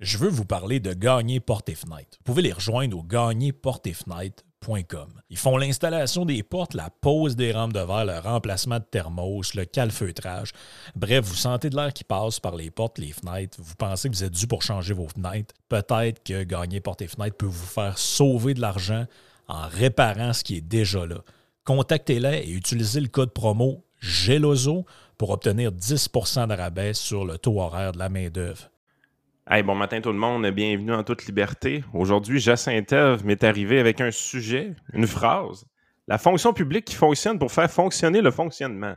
Je veux vous parler de Gagner Porte et Fenêtre. Vous pouvez les rejoindre au gagnerportefenêtre.com. Ils font l'installation des portes, la pose des rampes de verre, le remplacement de thermos, le calfeutrage. Bref, vous sentez de l'air qui passe par les portes, les fenêtres. Vous pensez que vous êtes dû pour changer vos fenêtres. Peut-être que Gagner Porte et Fenêtre peut vous faire sauver de l'argent en réparant ce qui est déjà là. Contactez-les et utilisez le code promo GELOZO pour obtenir 10 de rabais sur le taux horaire de la main-d'œuvre. Hey, bon matin tout le monde, bienvenue en toute liberté. Aujourd'hui, Jacinthe m'est arrivé avec un sujet, une phrase. La fonction publique qui fonctionne pour faire fonctionner le fonctionnement.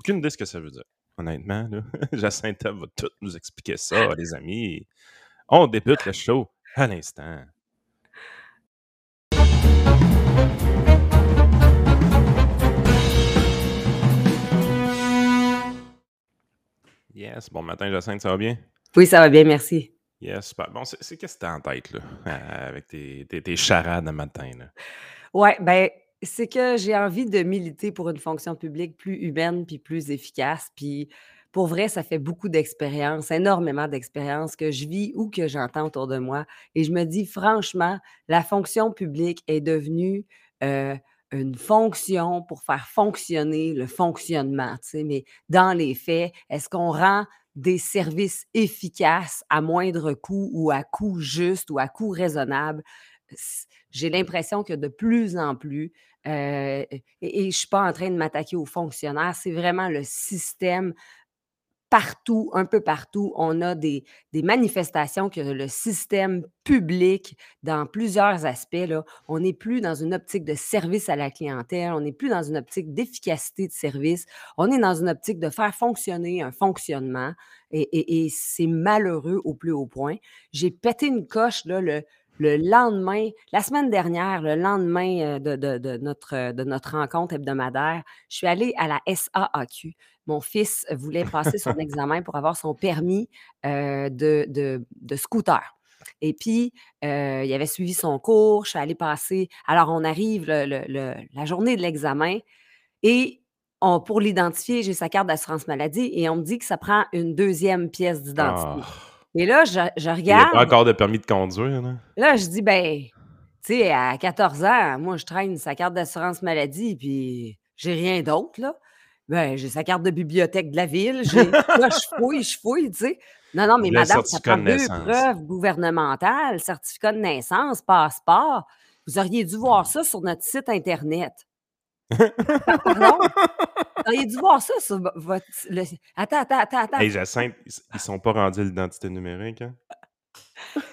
Aucune idée ce que ça veut dire. Honnêtement, Jacinthe va tout nous expliquer ça, les amis. On débute le show à l'instant. Yes, bon matin Jacinthe, ça va bien? Oui, ça va bien, merci. Yes, bon, c'est qu'est-ce que tu as en tête, là, avec tes, tes, charades le matin, là? Ouais, ben, c'est que j'ai envie de militer pour une fonction publique plus humaine puis plus efficace. Puis pour vrai, ça fait beaucoup d'expérience, énormément d'expérience que je vis ou que j'entends autour de moi. Et je me dis, franchement, la fonction publique est devenue euh, une fonction pour faire fonctionner le fonctionnement. Mais dans les faits, est-ce qu'on rend des services efficaces à moindre coût ou à coût juste ou à coût raisonnable. J'ai l'impression que de plus en plus, euh, et, et je ne suis pas en train de m'attaquer aux fonctionnaires, c'est vraiment le système partout, un peu partout, on a des, manifestations que le système public, dans plusieurs aspects, on n'est plus dans une optique de service à la clientèle, on n'est plus dans une optique d'efficacité de service, on est dans une optique de faire fonctionner un fonctionnement et, c'est malheureux au plus haut point. J'ai pété une coche le lendemain, la semaine dernière, le lendemain euh, de, notre, de notre rencontre hebdomadaire, je suis allée à la SAAQ. Mon fils voulait passer son examen pour avoir son permis euh, de, scooter. Et puis, euh, il avait suivi son cours, je suis allée passer. Alors, on arrive la journée de l'examen et on, pour l'identifier, j'ai sa carte d'assurance maladie et on me dit que ça prend une deuxième pièce d'identité. Ah. Et là, je, regarde. Il n'y a pas encore de permis de conduire. Là, là je dis, ben, tu sais, à 14 ans, moi, je traîne sa carte d'assurance maladie, puis j'ai rien d'autre, là. Ben, j'ai sa carte de bibliothèque de la ville. là, je fouille, je fouille, tu sais. Non, non, mais madame, ça prend deux preuves gouvernementales, certificat de naissance, passeport. Vous auriez dû voir ça sur notre site Internet. Pardon? Vous auriez dû voir ça sur votre. Attends, attends, attends, attends. Hey, Jacinthe, ils sont pas rendus l'identité numérique, hein?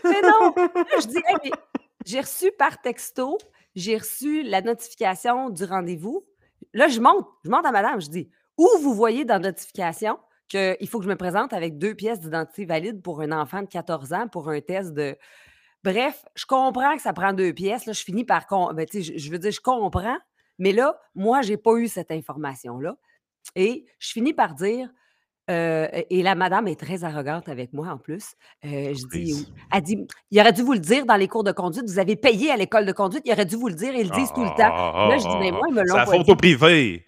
Mais non! je dis, j'ai reçu par texto, j'ai reçu la notification du rendez-vous. Là, je monte, je monte à madame, je dis, où vous voyez dans la notification qu'il faut que je me présente avec deux pièces d'identité valides pour un enfant de 14 ans pour un test de. Bref, je comprends que ça prend deux pièces. Là, je finis par. Ben, je, je veux dire, je comprends, mais là, moi, je n'ai pas eu cette information-là. Et je finis par dire, euh, et la madame est très arrogante avec moi en plus. Euh, je dis, elle dit, il aurait dû vous le dire dans les cours de conduite. Vous avez payé à l'école de conduite, il aurait dû vous le dire. Ils le disent tout le temps. là, je dis, mais moi, ils me l'ont C'est la faute au privé.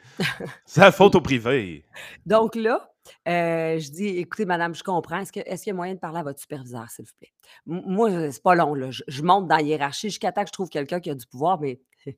C'est la faute au privé. Donc là, euh, je dis, écoutez, madame, je comprends. Est-ce qu'il est y a moyen de parler à votre superviseur, s'il vous plaît? moi, c'est pas long. Là. Je, monte dans la hiérarchie jusqu'à temps que je trouve quelqu'un qui a du pouvoir, mais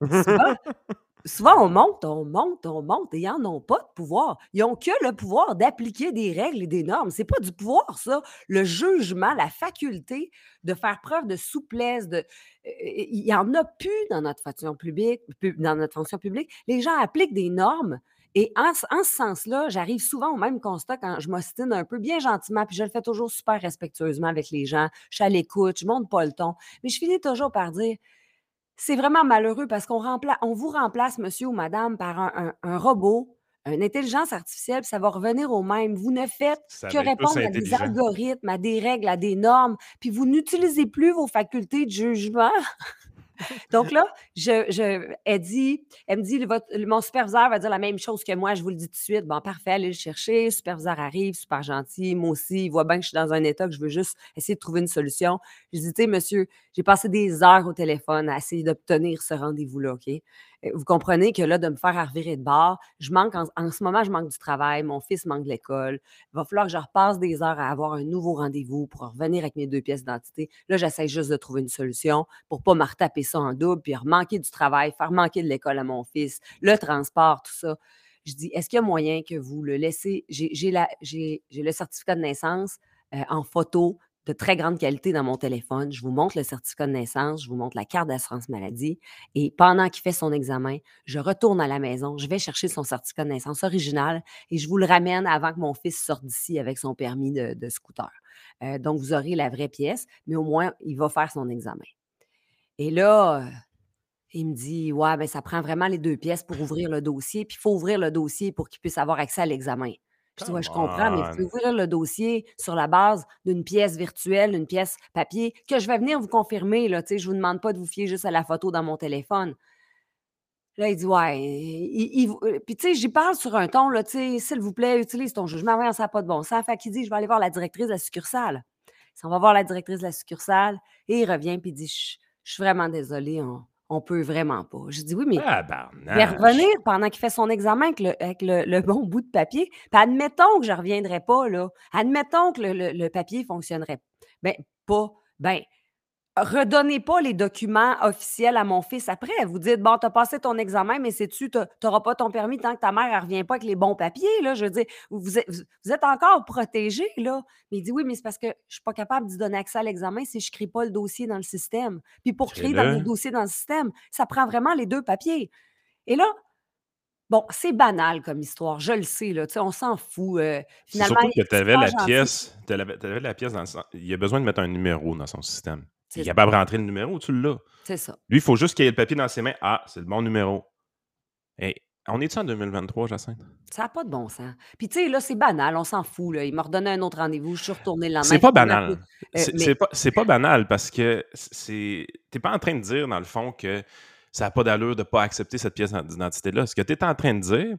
souvent, on monte, on monte, on monte, et ils n'en pas de pouvoir. Ils n'ont que le pouvoir d'appliquer des règles et des normes. C'est pas du pouvoir, ça. Le jugement, la faculté de faire preuve de souplesse, de, il n'y en a plus dans notre fonction publique, dans notre fonction publique. Les gens appliquent des normes. Et en, en ce sens-là, j'arrive souvent au même constat quand je m'ostine un peu, bien gentiment, puis je le fais toujours super respectueusement avec les gens. Je suis à l'écoute, je monte pas le ton. Mais je finis toujours par dire c'est vraiment malheureux parce qu'on on vous remplace, monsieur ou madame, par un, robot, une intelligence artificielle, puis ça va revenir au même. Vous ne faites que répondre à des algorithmes, à des règles, à des normes, puis vous n'utilisez plus vos facultés de jugement. Donc là, elle, me dit, mon superviseur va dire la même chose que moi, je vous le dis tout de suite. Bon, parfait, allez le chercher. Le superviseur arrive, super gentil. Moi aussi, il voit bien que je suis dans un état que je veux juste essayer de trouver une solution. Je dis, monsieur, j'ai passé des heures au téléphone à essayer d'obtenir ce rendez-vous-là, OK? Vous comprenez que là, de me faire revirer de bord, je manque en, ce moment, je manque du travail, mon fils manque de l'école. Il va falloir que je repasse des heures à avoir un nouveau rendez-vous pour revenir avec mes deux pièces d'identité. Là, j'essaie juste de trouver une solution pour pas me retaper ça en double, puis manquer du travail, faire manquer de l'école à mon fils, le transport, tout ça. Je dis, est-ce qu'il y a moyen que vous le laissez? J'ai j'ai la- j'ai- j'ai le certificat de naissance euh, en photo de très grande qualité dans mon téléphone. Je vous montre le certificat de naissance, je vous montre la carte d'assurance maladie. Et pendant qu'il fait son examen, je retourne à la maison, je vais chercher son certificat de naissance original et je vous le ramène avant que mon fils sorte d'ici avec son permis de, scooter. Euh, donc, vous aurez la vraie pièce, mais au moins, il va faire son examen. Et là, il me dit Ouais, ben, ça prend vraiment les deux pièces pour ouvrir le dossier, puis il faut ouvrir le dossier pour qu'il puisse avoir accès à l'examen. Je dis, ouais, je comprends, mais vous on. pouvez ouvrir le dossier sur la base d'une pièce virtuelle, d'une pièce papier, que je vais venir vous confirmer. Là, tu sais, je ne vous demande pas de vous fier juste à la photo dans mon téléphone. Là, il dit, ouais. il- il- il- puis, tu sais, j'y parle sur un ton, là, tu sais, s'il vous plaît, utilise ton jugement. Voyons, ça n'a pas de bon sens. Fait qu'il dit, je vais aller voir la directrice de la succursale. S'en va voir la directrice de la succursale et il revient puis il dit, je je suis vraiment désolé, on, on peut vraiment pas. Je dis, oui, mais Ah, revenir pendant qu'il fait son examen avec le, avec le- le bon bout de papier. Puis admettons que je ne reviendrai pas, là. Admettons que le papier ne fonctionnerait ben, pas. Ben, redonnez pas les documents officiels à mon fils après. Vous dites, bon, tu as passé ton examen, mais sais-tu, tu n'auras pas ton permis tant que ta mère ne revient pas avec les bons papiers. Là. Je veux dire, vous êtes, vous- vous êtes encore protégé, là. Mais il dit, oui, mais c'est parce que je ne suis pas capable d'y donner accès à l'examen si je ne crée pas le dossier dans le système. Puis pour créer dans le dossier dans le système, ça prend vraiment les deux papiers. Et là, Bon, c'est banal comme histoire, je le sais, là, tu sais, on s'en fout. euh, finalement, surtout que tu avais la pièce. Tu avais la pièce dans le sens. Il a besoin de mettre un numéro dans son système. Il est capable de rentrer le numéro, tu l'as. C'est ça. Lui, il faut juste qu'il ait le papier dans ses mains. Ah, c'est le bon numéro. Hey, on est-tu en 2023, Jacinthe? Ça n'a pas de bon sens. Puis, tu sais, là, c'est banal, on s'en fout. Là. Il m'a redonné un autre rendez-vous, je suis retournée le lendemain. C'est pas banal. Euh, C'est mais pas, pas banal parce que c'est. T'es pas en train de dire, dans le fond, que ça n'a pas d'allure de ne pas accepter cette pièce d'identité-là. Ce que tu es en train de dire,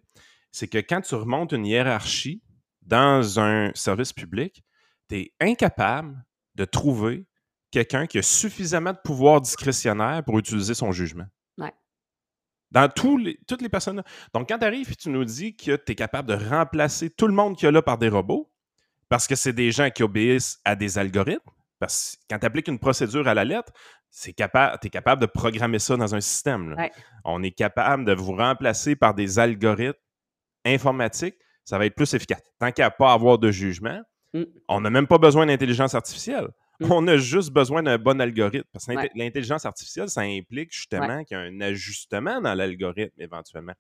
c'est que quand tu remontes une hiérarchie dans un service public, tu es incapable de trouver quelqu'un qui a suffisamment de pouvoir discrétionnaire pour utiliser son jugement. Ouais. Dans tous les, toutes les personnes. Donc, quand tu arrives et tu nous dis que tu es capable de remplacer tout le monde qu'il y a là par des robots, parce que c'est des gens qui obéissent à des algorithmes, parce que quand tu appliques une procédure à la lettre, tu es capable de programmer ça dans un système. Ouais. On est capable de vous remplacer par des algorithmes informatiques, ça va être plus efficace. Tant qu'il n'y a pas à avoir de jugement, Mm. on n'a même pas besoin d'intelligence artificielle. Mm. On a juste besoin d'un bon algorithme. Parce que Ouais. l'intelligence artificielle, ça implique justement qu'il y a un ajustement dans l'algorithme éventuellement.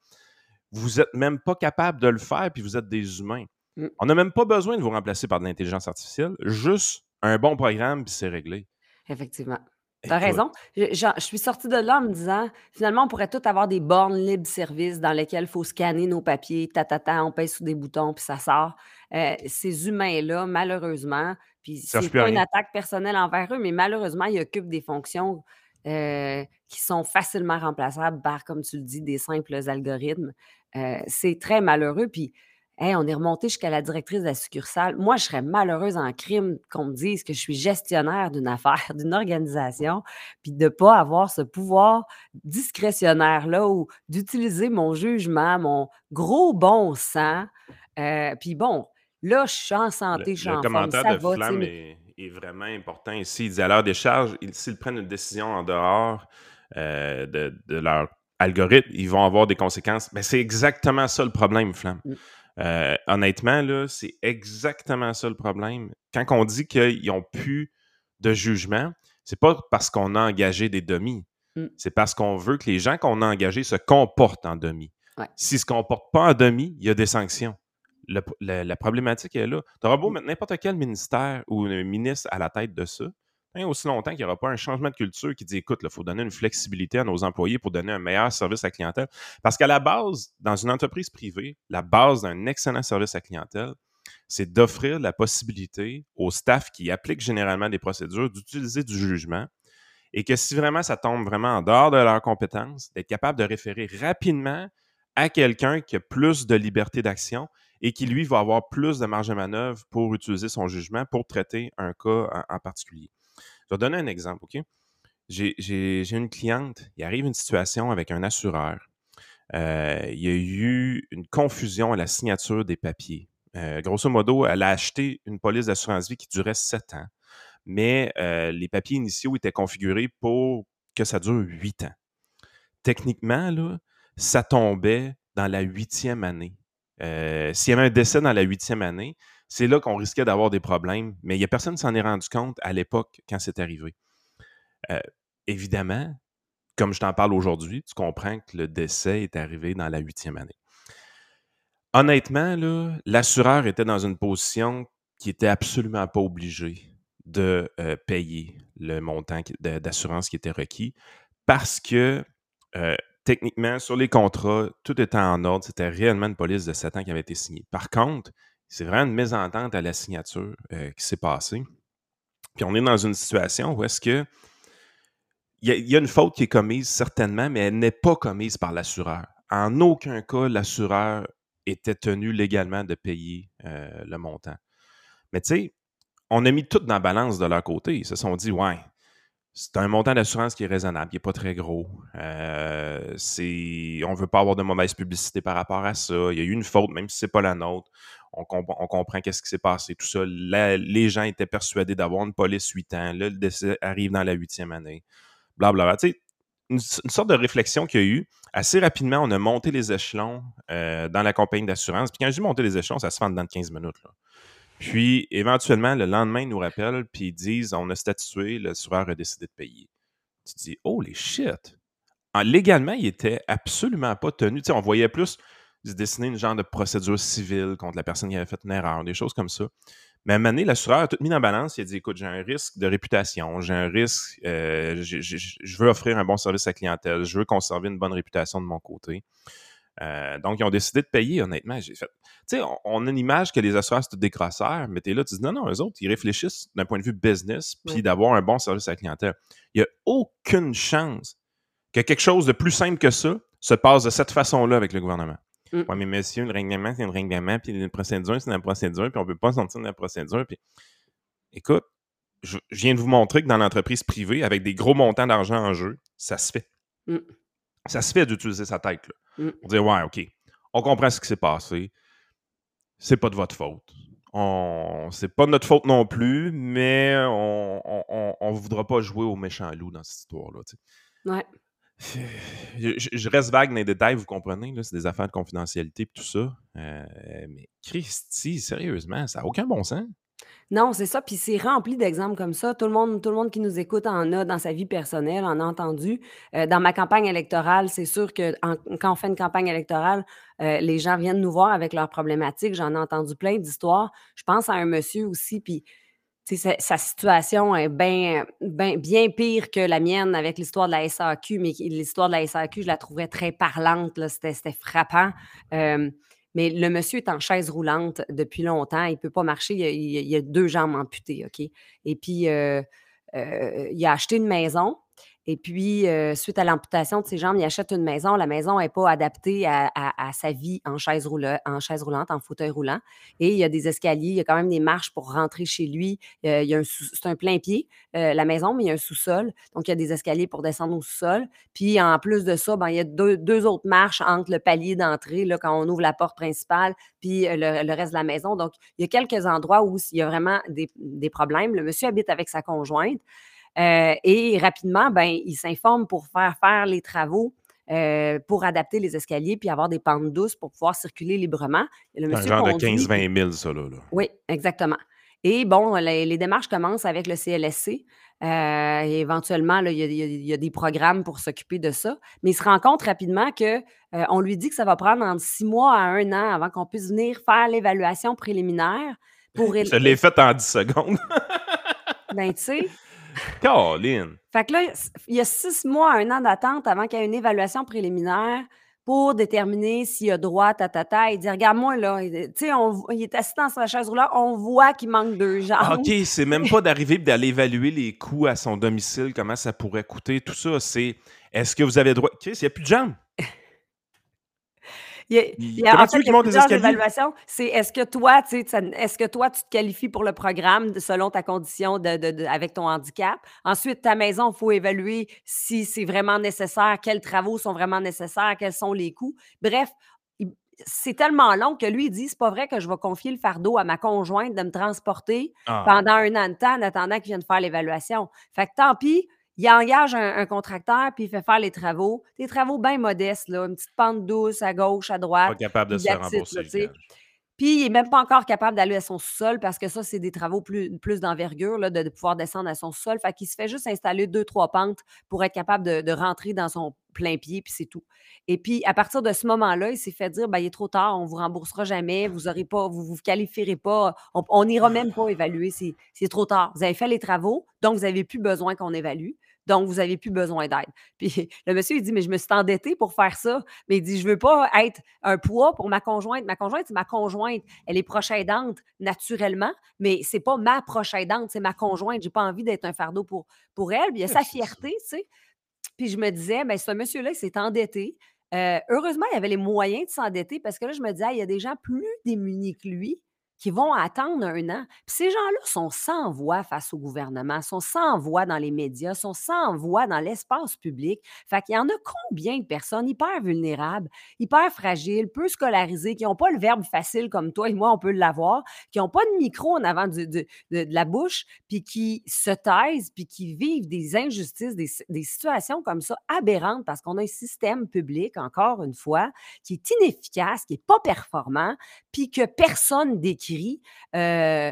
Vous n'êtes même pas capable de le faire, puis vous êtes des humains. Mm. On n'a même pas besoin de vous remplacer par de l'intelligence artificielle, juste un bon programme, puis c'est réglé. Effectivement. Tu as Écoute, raison. Je, suis sortie de là en me disant, finalement, on pourrait tout avoir des bornes libre-service dans lesquelles il faut scanner nos papiers, tatata, on pèse sur des boutons, puis ça sort. Euh, ces humains-là, malheureusement, puis c'est pas une attaque personnelle envers eux, mais malheureusement, ils occupent des fonctions euh, qui sont facilement remplaçables par, comme tu le dis, des simples algorithmes. Euh, c'est très malheureux. Puis, hey, on est remonté jusqu'à la directrice de la succursale. Moi, je serais malheureuse en crime qu'on me dise que je suis gestionnaire d'une affaire, d'une organisation, puis de ne pas avoir ce pouvoir discrétionnaire-là ou d'utiliser mon jugement, mon gros bon sens. Euh, puis bon, là, je suis en Le, santé, je suis en forme, commentaire ça de va, Flamme est, est vraiment important ici. Il dit à l'heure des charges, ils- s'ils prennent une décision en dehors euh, de, de leur algorithme, ils vont avoir des conséquences. Mais c'est exactement ça le problème, Flamme. Mm. Euh, honnêtement, là, c'est exactement ça le problème. Quand on dit qu'ils n'ont plus de jugement, c'est pas parce qu'on a engagé des demi. Mm. C'est parce qu'on veut que les gens qu'on a engagés se comportent en demi. Ouais. S'ils ne se comportent pas en demi, il y a des sanctions. Le- la, la problématique est là. Tu auras beau Mm. mettre n'importe quel ministère ou un ministre à la tête de ça, aussi longtemps qu'il n'y aura pas un changement de culture qui dit écoute, il faut donner une flexibilité à nos employés pour donner un meilleur service à la clientèle. Parce qu'à la base, dans une entreprise privée, la base d'un excellent service à la clientèle, c'est d'offrir la possibilité au staff qui applique généralement des procédures d'utiliser du jugement et que si vraiment ça tombe vraiment en dehors de leurs compétences, d'être capable de référer rapidement à quelqu'un qui a plus de liberté d'action et qui, lui, va avoir plus de marge de manœuvre pour utiliser son jugement pour traiter un cas en particulier. Je vais donner un exemple, OK? J'ai une cliente, il arrive une situation avec un assureur euh, il y a eu une confusion à la signature des papiers. Euh, grosso modo, elle a acheté une police d'assurance vie qui durait sept ans, mais euh, les papiers initiaux étaient configurés pour que ça dure huit ans. Techniquement, là, ça tombait dans la huitième année. S'il y avait un décès dans la huitième année, c'est là qu'on risquait d'avoir des problèmes, mais il n'y a personne s'en est rendu compte à l'époque quand c'est arrivé. évidemment, comme je t'en parle aujourd'hui, tu comprends que le décès est arrivé dans la huitième année. Honnêtement, l'assureur était dans une position qui était absolument pas obligé de euh, payer le montant d'assurance qui était requis parce que euh, techniquement, sur les contrats, tout était en ordre. C'était réellement une police de 7 ans qui avait été signée. Par contre, c'est vraiment une mésentente à la signature euh, qui s'est passée. Puis on est dans une situation où est-ce que il y, a une faute qui est commise certainement, mais elle n'est pas commise par l'assureur. En aucun cas, l'assureur était tenu légalement de payer euh, le montant. Mais tu sais, on a mis tout dans la balance de leur côté. Ils se sont dit, ouais, c'est un montant d'assurance qui est raisonnable, qui n'est pas très gros. Euh, on ne veut pas avoir de mauvaise publicité par rapport à ça. Il y a eu une faute, même si ce n'est pas la nôtre. On, comprend qu'est-ce qui s'est passé, tout ça. les gens étaient persuadés d'avoir une police 8 ans. Là, le décès arrive dans la huitième année blablabla. Tu sais, une, sorte de réflexion qu'il y a eu. Assez rapidement, on a monté les échelons euh, dans la compagnie d'assurance. Puis quand je dis les échelons, ça se fait en dedans de 15 minutes. Puis, éventuellement, le lendemain, ils nous rappellent, puis ils disent on a statué, l'assureur a décidé de payer. Tu dis oh les shit. légalement, il était absolument pas tenu. Tu on voyait plus se dessiner une genre de procédure civile contre la personne qui avait fait une erreur, des choses comme ça. Mais à un moment donné, l'assureur a tout mis en balance. Il a dit écoute, j'ai un risque de réputation, j'ai un risque, euh, je veux offrir un bon service à la clientèle, je veux conserver une bonne réputation de mon côté. Euh, donc, ils ont décidé de payer, honnêtement. J'ai fait. Tu sais, on, a une image que les assureurs, c'est des grosseurs, mais tu es là, tu dis non, non, eux autres, ils réfléchissent d'un point de vue business, puis d'avoir un bon service à la clientèle. Il n'y a aucune chance que quelque chose de plus simple que ça se passe de cette façon-là avec le gouvernement. Mm. Oui, mais monsieur, le règlement, c'est un règlement, puis une procédure, c'est une procédure, puis on ne peut pas sortir de la procédure. Puis... Écoute, je, viens de vous montrer que dans l'entreprise privée, avec des gros montants d'argent en jeu, ça se fait. Mm. Ça se fait d'utiliser sa tête. Là, mm. Pour dire, ouais, OK, on comprend ce qui s'est passé. C'est pas de votre faute. On... C'est pas de notre faute non plus, mais on ne voudra pas jouer au méchant loup dans cette histoire-là. Ouais. Je, reste vague dans les détails, vous comprenez, c'est des affaires de confidentialité et tout ça. Euh, mais Christy, sérieusement, ça n'a aucun bon sens. Non, c'est ça. Puis c'est rempli d'exemples comme ça. Tout le monde, tout le monde qui nous écoute en a dans sa vie personnelle, en a entendu. Euh, dans ma campagne électorale, c'est sûr que quand on fait une campagne électorale, euh, les gens viennent nous voir avec leurs problématiques. J'en ai entendu plein d'histoires. Je pense à un monsieur aussi, puis sa, situation est bien bien pire que la mienne avec l'histoire de la SAQ, mais l'histoire de la SAQ, je la trouvais très parlante. C'était frappant. mais le monsieur est en chaise roulante depuis longtemps. Il ne peut pas marcher. Il a, a, deux jambes amputées. OK? Et puis, euh, euh, il a acheté une maison. Et puis, euh, suite à l'amputation de ses jambes, il achète une maison. La maison n'est pas adaptée à, sa vie en chaise, en chaise roulante, en fauteuil roulant. Et il y a des escaliers, il y a quand même des marches pour rentrer chez lui. Euh, il y a c'est un plein pied, euh, la maison, mais il y a un sous-sol. Donc, il y a des escaliers pour descendre au sous-sol. Puis, en plus de ça, ben, il y a deux, autres marches entre le palier d'entrée, là, quand on ouvre la porte principale, puis le, reste de la maison. Donc, il y a quelques endroits où il y a vraiment des, des problèmes. Le monsieur habite avec sa conjointe. Euh, et rapidement, ben, il s'informe pour faire faire les travaux. Euh, pour adapter les escaliers puis avoir des pentes douces pour pouvoir circuler librement. Le un genre de 15-20 000, ça, là, Oui, exactement. Et bon, les, démarches commencent avec le CLSC. Euh, et éventuellement, il y, a des programmes pour s'occuper de ça. Mais il se rend compte rapidement qu'on lui dit que ça va prendre entre six mois à un an avant qu'on puisse venir faire l'évaluation préliminaire. Pour... Je l'ai fait en 10 secondes. ben, tu sais, Caroline! Fait que là, il y a six mois, un an d'attente avant qu'il y ait une évaluation préliminaire pour déterminer s'il a droit, ta, ta, ta. Il dit Regarde-moi, là, tu sais, il est assis dans sa chaise roulante, on voit qu'il manque deux jambes. OK, c'est même pas d'arriver et d'aller évaluer les coûts à son domicile, comment ça pourrait coûter, tout ça. C'est est-ce que vous avez droit. OK, il n'y a plus de jambes. Il y a, il y a- en fait, il y a plusieurs évaluations. C'est est-ce que toi, tu est-ce que toi, tu te qualifies pour le programme selon ta condition de, de- de- avec ton handicap? Ensuite, ta maison, il faut évaluer si c'est vraiment nécessaire, quels travaux sont vraiment nécessaires, quels sont les coûts. Bref, c'est tellement long que lui, il dit c'est pas vrai que je vais confier le fardeau à ma conjointe de me transporter Ah, pendant un an de temps en attendant qu'il vienne faire l'évaluation. Fait que tant pis, il engage un, un contracteur puis il fait faire les travaux. Des travaux bien modestes, là, une petite pente douce à gauche, à droite. pas capable de se faire rembourser là, Puis il n'est même pas encore capable d'aller à son sous-sol parce que ça, c'est des travaux plus, d'envergure, de, de pouvoir descendre à son sous-sol. Fait qu'il se fait juste installer deux, trois pentes pour être capable de, rentrer dans son plein pied, puis c'est tout. Et puis, à partir de ce moment-là, il s'est fait dire ben, il est trop tard, on ne vous remboursera jamais, vous aurez pas, vous ne vous qualifierez pas, on n'ira même pas évaluer, c'est trop tard. Vous avez fait les travaux, donc vous n'avez plus besoin qu'on évalue. Donc, vous n'avez plus besoin d'aide. Puis le monsieur, il dit, mais je me suis endetté pour faire ça. Mais il dit, je ne veux pas être un poids pour ma conjointe. Ma conjointe, c'est ma conjointe. Elle est proche aidante naturellement, mais c'est pas ma proche aidante, c'est ma conjointe. J'ai pas envie d'être un fardeau pour, pour elle. Puis il y a sa fierté, tu sais. Puis je me disais, ben ce monsieur-là, il s'est endetté. Euh, heureusement, il avait les moyens de s'endetter parce que là, je me disais, Ah, il y a des gens plus démunis que lui qui vont attendre un an. Puis ces gens-là sont sans voix face au gouvernement, sont sans voix dans les médias, sont sans voix dans l'espace public. Fait qu'il y en a combien de personnes hyper vulnérables, hyper fragiles, peu scolarisées, qui n'ont pas le verbe facile comme toi et moi, on peut l'avoir, qui n'ont pas de micro en avant de, la bouche, puis qui se taisent, puis qui vivent des injustices, des, situations comme ça aberrantes parce qu'on a un système public, encore une fois, qui est inefficace, qui n'est pas performant, puis que personne Euh,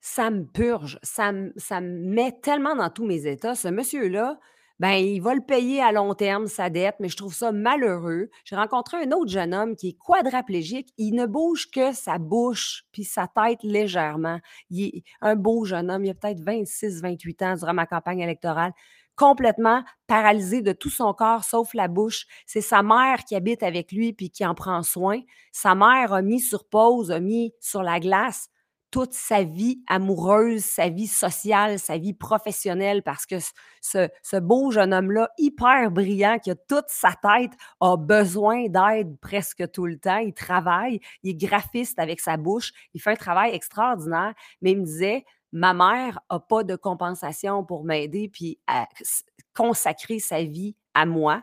ça me purge, ça me, ça me met tellement dans tous mes états. Ce monsieur-là, ben, il va le payer à long terme, sa dette, mais je trouve ça malheureux. J'ai rencontré un autre jeune homme qui est quadraplégique. Il ne bouge que sa bouche puis sa tête légèrement. Il est un beau jeune homme, il a peut-être 26, 28 ans durant ma campagne électorale complètement paralysé de tout son corps sauf la bouche. C'est sa mère qui habite avec lui puis qui en prend soin. Sa mère a mis sur pause, a mis sur la glace toute sa vie amoureuse, sa vie sociale, sa vie professionnelle, parce que ce, ce beau jeune homme-là, hyper brillant, qui a toute sa tête, a besoin d'aide presque tout le temps. Il travaille, il est graphiste avec sa bouche, il fait un travail extraordinaire, mais il me disait, ma mère n'a pas de compensation pour m'aider puis à consacrer sa vie à moi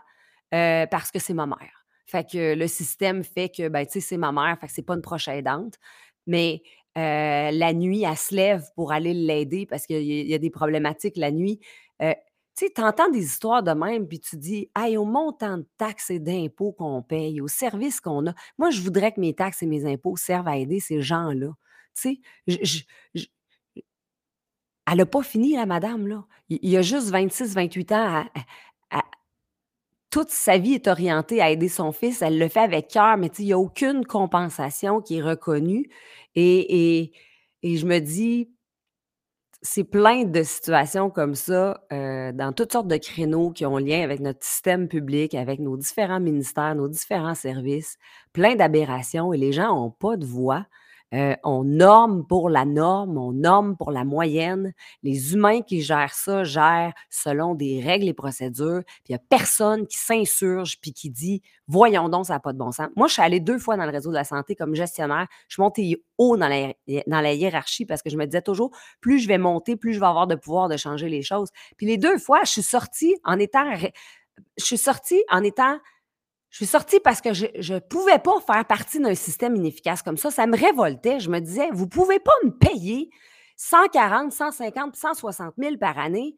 euh, parce que c'est ma mère. Fait que le système fait que, ben, tu sais, c'est ma mère, fait que c'est pas une proche aidante. Mais euh, la nuit, elle se lève pour aller l'aider parce qu'il y, y, a des problématiques la nuit. Euh, tu sais, entends des histoires de même, puis tu dis, hey, au montant de taxes et d'impôts qu'on paye, aux services qu'on a, moi, je voudrais que mes taxes et mes impôts servent à aider ces gens-là. Tu elle n'a pas fini, la madame, là. Il, il a juste 26, 28 ans. Toute sa vie est orientée à aider son fils. Elle le fait avec cœur, mais il n'y a aucune compensation qui est reconnue. Et, et, et je me dis, c'est plein de situations comme ça, euh, dans toutes sortes de créneaux qui ont lien avec notre système public, avec nos différents ministères, nos différents services, plein d'aberrations et les gens n'ont pas de voix. Euh, on norme pour la norme, on norme pour la moyenne. Les humains qui gèrent ça gèrent selon des règles et procédures. Il n'y a personne qui s'insurge puis qui dit Voyons donc, ça n'a pas de bon sens. Moi, je suis allée deux fois dans le réseau de la santé comme gestionnaire. Je suis montée haut dans la, hiérarchie parce que je me disais toujours plus je vais monter, plus je vais avoir de pouvoir de changer les choses. Puis les deux fois, je suis en étant. Je suis sortie en étant je suis sortie parce que je ne pouvais pas faire partie d'un système inefficace comme ça. Ça me révoltait. Je me disais, vous ne pouvez pas me payer 140, 150, 160 000 par année,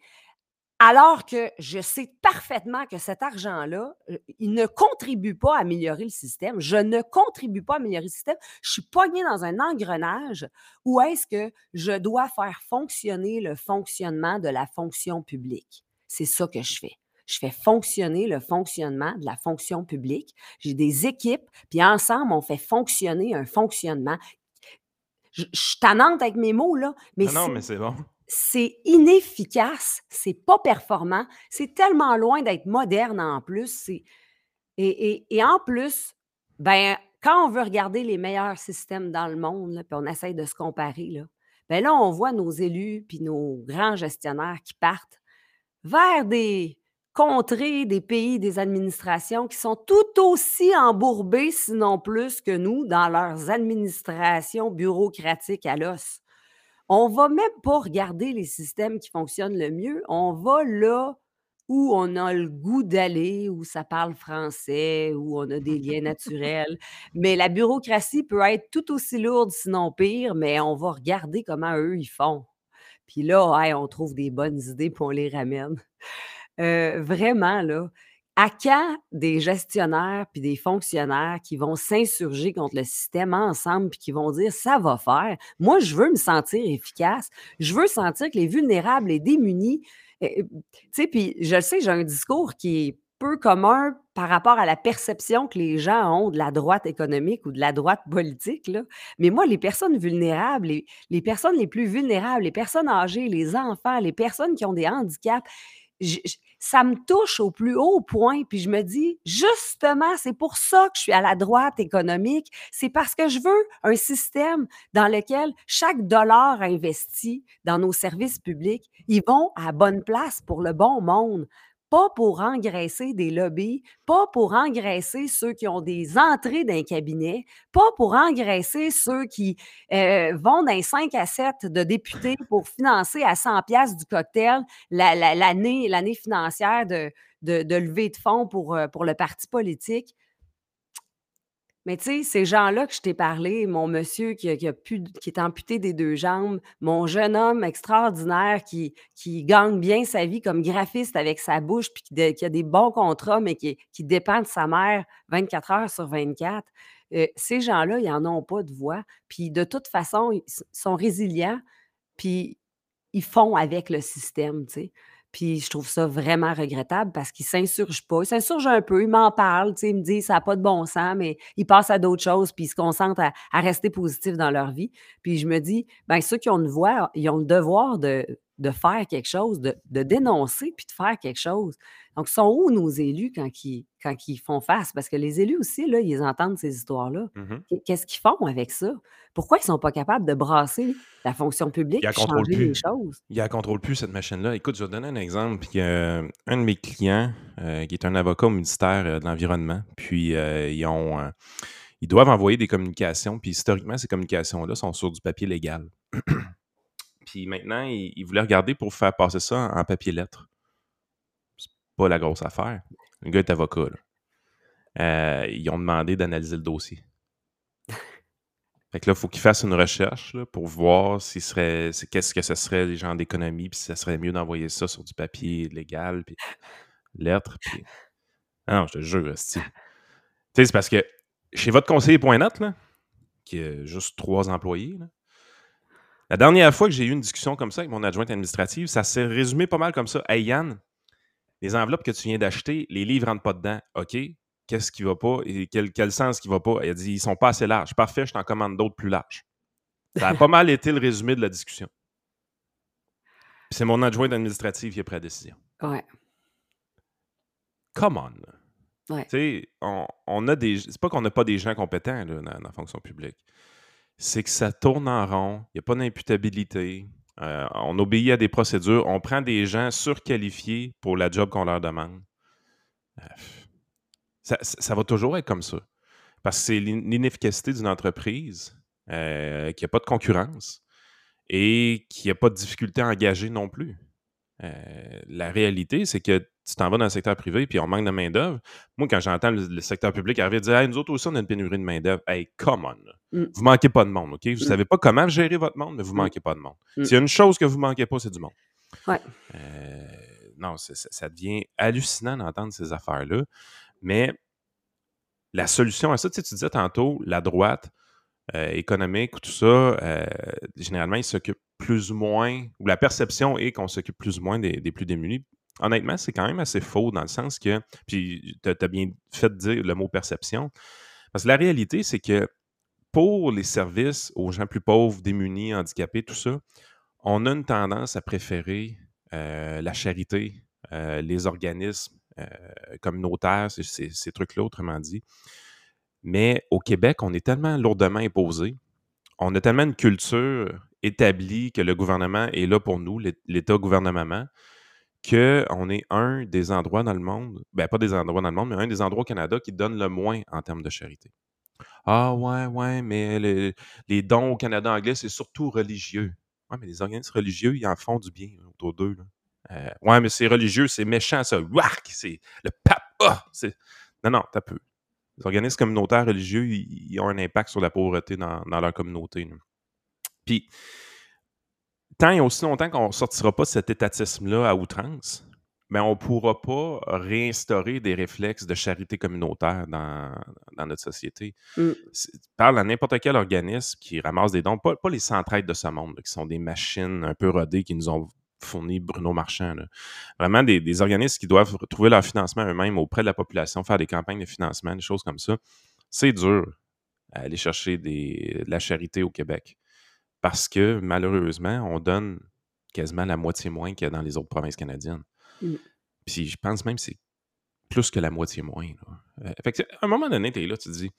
alors que je sais parfaitement que cet argent-là, il ne contribue pas à améliorer le système. Je ne contribue pas à améliorer le système. Je suis poignée dans un engrenage où est-ce que je dois faire fonctionner le fonctionnement de la fonction publique. C'est ça que je fais je fais fonctionner le fonctionnement de la fonction publique. J'ai des équipes, puis ensemble, on fait fonctionner un fonctionnement. Je, suis tannante avec mes mots, là, mais, non, non, mais c'est bon. C'est inefficace, c'est pas performant, c'est tellement loin d'être moderne en plus. Et, et, et, en plus, ben, quand on veut regarder les meilleurs systèmes dans le monde, là, puis on essaye de se comparer, là, ben là, on voit nos élus puis nos grands gestionnaires qui partent vers des, contrées des pays, des administrations qui sont tout aussi embourbées, sinon plus que nous, dans leurs administrations bureaucratiques à l'os. On va même pas regarder les systèmes qui fonctionnent le mieux. On va là où on a le goût d'aller, où ça parle français, où on a des liens naturels. Mais la bureaucratie peut être tout aussi lourde, sinon pire, mais on va regarder comment eux, ils font. Puis là, on trouve des bonnes idées, puis on les ramène. Vraiment, là, à quand des gestionnaires puis des fonctionnaires qui vont s'insurger contre le système ensemble puis qui vont dire ça va faire? Moi, je veux me sentir efficace. Je veux sentir que les vulnérables, les démunis, tu sais, puis je le sais, j'ai un discours qui est peu commun par rapport à la perception que les gens ont de la droite économique ou de la droite politique. Là. Mais moi, les personnes vulnérables, les, les personnes les plus vulnérables, les personnes âgées, les enfants, les personnes qui ont des handicaps, ça me touche au plus haut point. Puis je me dis, justement, c'est pour ça que je suis à la droite économique. C'est parce que je veux un système dans lequel chaque dollar investi dans nos services publics, ils vont à bonne place pour le bon monde. Pas pour engraisser des lobbies, pas pour engraisser ceux qui ont des entrées d'un cabinet, pas pour engraisser ceux qui euh, vont d'un 5 à 7 de députés pour financer à 100 pièces du cocktail la- la- l'année l'année financière de, de, de levée de fonds pour, euh, pour le parti politique. Mais tu sais, ces gens-là que je t'ai parlé, mon monsieur qui, a- qui, pu- qui est amputé des deux jambes, mon jeune homme extraordinaire qui, gagne bien sa vie comme graphiste avec sa bouche, puis qui, a des bons contrats, mais qui, qui dépend de sa mère 24 heures sur 24, euh, ces gens-là, ils n'en ont pas de voix. Puis de toute façon, ils sont résilients, puis ils font avec le système, tu sais. Puis je trouve ça vraiment regrettable parce qu'ils ne s'insurgent pas. Ils s'insurgent un peu, ils m'en parlent, ils me disent ça n'a pas de bon sens, mais ils passent à d'autres choses, puis ils se concentrent à, à rester positifs dans leur vie. Puis je me dis, ben ceux qui ont une voix, ils ont le devoir de, de faire quelque chose, de, de dénoncer, puis de faire quelque chose. Donc, sont où nos élus quand ils, quand ils font face? Parce que les élus aussi, là, ils entendent ces histoires-là. Qu- Qu'est-ce qu'ils font avec ça? Pourquoi ils ne sont pas capables de brasser la fonction publique et changer les plus. choses? Il ne contrôle plus cette machine-là. Écoute, je vais te donner un exemple. Y a un de mes clients euh, qui est un avocat au ministère euh, de l'Environnement. Puis euh, ils ont euh, ils doivent envoyer des communications. Puis historiquement, ces communications-là sont sur du papier légal. puis maintenant, ils, ils voulaient regarder pour faire passer ça en, en papier lettre. C'est pas la grosse affaire. Le gars est avocat. là. Euh, ils ont demandé d'analyser le dossier. Fait que là, il faut qu'ils fassent une recherche là, pour voir s'il serait, qu'est-ce que ce serait les gens d'économie, puis si ça serait mieux d'envoyer ça sur du papier légal, puis lettres, puis... Ah non, je te jure. Tu sais, c'est parce que chez votre conseiller.net, là, qui a juste trois employés, là, la dernière fois que j'ai eu une discussion comme ça avec mon adjointe administrative, ça s'est résumé pas mal comme ça. Hey Yann, les enveloppes que tu viens d'acheter, les livres rentrent pas dedans. OK, qu'est-ce qui va pas et quel, quel sens qui va pas? Elle a dit, ils sont pas assez larges. Parfait, je t'en commande d'autres plus larges. Ça a pas mal été le résumé de la discussion. C'est mon adjointe administrative qui a pris la décision. Ouais. Come on. Ouais. Tu sais, on, on a des. C'est pas qu'on n'a pas des gens compétents là, dans, dans la fonction publique. C'est que ça tourne en rond, il n'y a pas d'imputabilité. euh, on obéit à des procédures, on prend des gens surqualifiés pour la job qu'on leur demande. Euh, ça, va toujours être comme ça. Parce que c'est l'in- l'inefficacité d'une entreprise euh, qui n'a pas de concurrence et qui n'a pas de difficulté à engager non plus. La réalité, c'est que tu t'en vas dans le secteur privé puis on manque de main-d'œuvre. Moi, quand j'entends le, le secteur public arriver et dire hey, Nous autres aussi, on a une pénurie de main-d'œuvre. Hey, come on. Mm. Vous manquez pas de monde, OK? Vous Mm. savez pas comment gérer votre monde, mais vous Mm. manquez pas de monde. Mm. S'il y a une chose que vous manquez pas, c'est du monde. Ouais. Euh, non, ça, ça devient hallucinant d'entendre ces affaires-là. Mais la solution à ça, tu sais, tu disais tantôt, la droite euh, économique ou tout ça, euh, généralement, ils s'occupent plus ou moins, ou la perception est qu'on s'occupe plus ou moins des, des plus démunis. Honnêtement, c'est quand même assez faux dans le sens que, puis tu as bien fait dire le mot perception, parce que la réalité, c'est que pour les services aux gens plus pauvres, démunis, handicapés, tout ça, on a une tendance à préférer euh, la charité, euh, les organismes euh, communautaires, ces, ces- ces trucs-là, autrement dit. Mais au Québec, on est tellement lourdement imposé, on a tellement une culture établie que le gouvernement est là pour nous, l'É- l'État-gouvernement, qu'on est un des endroits dans le monde, ben pas des endroits dans le monde, mais un des endroits au Canada qui donne le moins en termes de charité. Ah ouais, ouais, mais les, dons au Canada anglais, c'est surtout religieux. Ouais, mais les organismes religieux, ils en font du bien autour d'eux. Euh, ouais, mais c'est religieux, c'est méchant, ça. C'est le pape. Ah! non, non, t'as peu. Les organismes communautaires religieux, ils, ont un impact sur la pauvreté dans, leur communauté. Puis, tant et aussi longtemps qu'on ne sortira pas de cet étatisme-là à outrance, mais ben, on ne pourra pas réinstaurer des réflexes de charité communautaire dans, notre société. Mm. Parle à n'importe quel organisme qui ramasse des dons, pas, les centraides de ce monde, qui sont des machines un peu rodées qui nous ont fourni Bruno Marchand. Vraiment des, organismes qui doivent trouver leur financement eux-mêmes auprès de la population, faire des campagnes de financement, des choses comme ça. C'est dur à aller chercher de la charité au Québec. Parce que malheureusement, on donne quasiment la moitié moins qu'il y a dans les autres provinces canadiennes. Mmh. Puis je pense même que c'est plus que la moitié moins. Euh, à un moment donné, tu es là, tu te dis,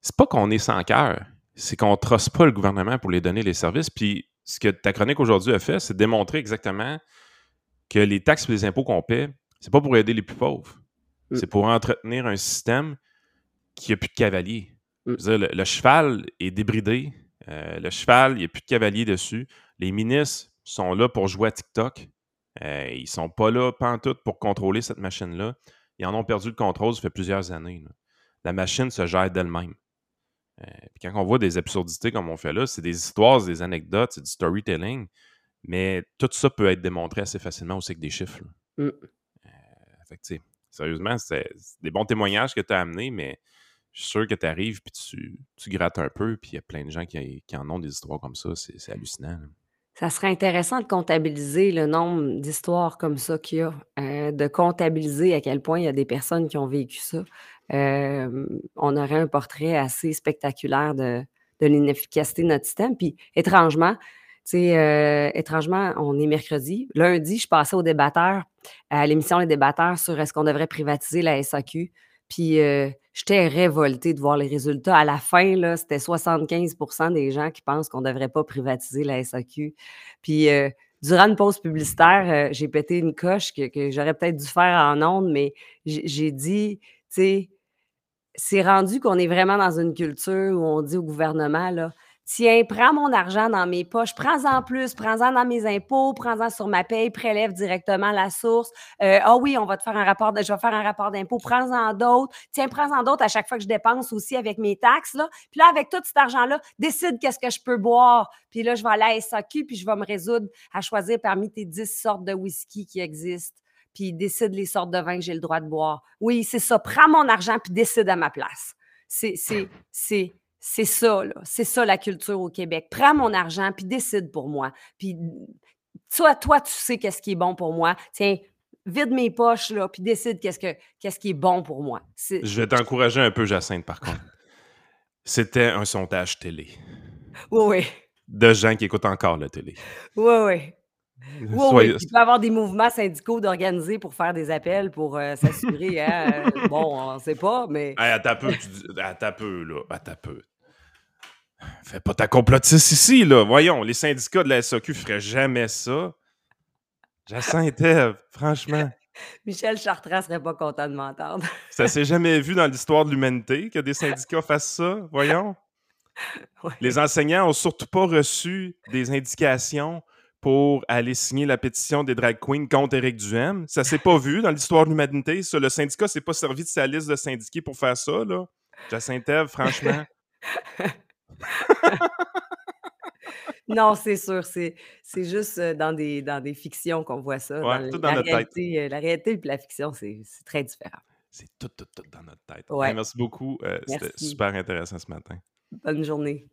c'est pas qu'on est sans cœur, c'est qu'on ne trosse pas le gouvernement pour les donner les services. Puis ce que ta chronique aujourd'hui a fait, c'est démontrer exactement que les taxes et les impôts qu'on paie, c'est pas pour aider les plus pauvres. Mmh. C'est pour entretenir un système qui n'a plus de cavaliers. Mmh. le, cheval est débridé. Euh, le cheval, il n'y a plus de cavaliers dessus. Les ministres sont là pour jouer à TikTok. Euh, ils ne sont pas là, tout pour contrôler cette machine-là. Ils en ont perdu le contrôle, ça fait plusieurs années. La machine se gère d'elle-même. Euh, quand on voit des absurdités comme on fait là, c'est des histoires, des anecdotes, c'est du storytelling, mais tout ça peut être démontré assez facilement aussi avec des chiffres. Euh, sérieusement, c'est des bons témoignages que tu as amenés, mais je suis sûr que tu arrives puis tu, grattes un peu, puis il y a plein de gens qui, en ont des histoires comme ça. C'est hallucinant. Ça serait intéressant de comptabiliser le nombre d'histoires comme ça qu'il y a, euh, de comptabiliser à quel point il y a des personnes qui ont vécu ça. on aurait un portrait assez spectaculaire de, l'inefficacité de notre système. Puis étrangement, euh, étrangement, on est mercredi. Lundi, je passais au débatteur, à l'émission Les débatteurs sur est-ce qu'on devrait privatiser la SAQ. Puis euh, j'étais révoltée de voir les résultats. À la fin, c'était 75% des gens qui pensent qu'on ne devrait pas privatiser la SAQ. Puis euh, durant une pause publicitaire, euh, j'ai pété une coche que, j'aurais peut-être dû faire en ondes, mais j'ai dit, tu sais, c'est rendu qu'on est vraiment dans une culture où on dit au gouvernement, là, Tiens, prends mon argent dans mes poches, prends-en plus, prends-en dans mes impôts, prends-en sur ma paye, prélève directement la source. Ah oui, on va te faire un rapport, de, je vais faire un rapport d'impôt, prends-en d'autres. Tiens, prends-en d'autres à chaque fois que je dépense aussi avec mes taxes. Là. Puis là, avec tout cet argent-là, décide qu'est-ce que je peux boire. Puis là, je vais aller à SAQ, puis je vais me résoudre à choisir parmi tes 10 sortes de whisky qui existent. Puis décide les sortes de vins que j'ai le droit de boire. Oui, c'est ça. Prends mon argent, puis décide à ma place. C'est, c'est, c'est, c'est ça, là. C'est ça la culture au Québec. Prends mon argent, puis décide pour moi. Puis toi, toi, tu sais qu'est-ce qui est bon pour moi. Tiens, vide mes poches, là, puis décide qu'est-ce, que, qu'est-ce qui est bon pour moi. Je vais t'encourager un peu, Jacinthe, par contre. C'était un sondage télé. Oui, oui. De gens qui écoutent encore la télé. Oui, oui. Oui, Il peut y avoir des mouvements syndicaux d'organiser pour faire des appels pour euh, s'assurer. Hein, euh, bon, on ne sait pas, mais. à ta peu, à ta peu, là. À ta peu. Fais pas ta complotiste ici, là. Voyons, les syndicats de la SAQ feraient jamais ça. Jacinthe franchement. Michel Chartrand serait pas content de m'entendre. ça s'est jamais vu dans l'histoire de l'humanité que des syndicats fassent ça. Voyons. Les enseignants ont surtout pas reçu des indications pour aller signer la pétition des drag queens contre Éric Duhem. Ça s'est pas vu dans l'histoire de l'humanité. Le syndicat s'est pas servi de sa liste de syndiqués pour faire ça. Là. Jacinthe franchement. Non, c'est sûr. C'est, juste dans des, dans des fictions qu'on voit ça. dans, la, réalité, la réalité et la fiction, c'est, très différent. C'est tout, tout, tout dans notre tête. merci beaucoup. Euh, c'était super intéressant ce matin. Bonne journée.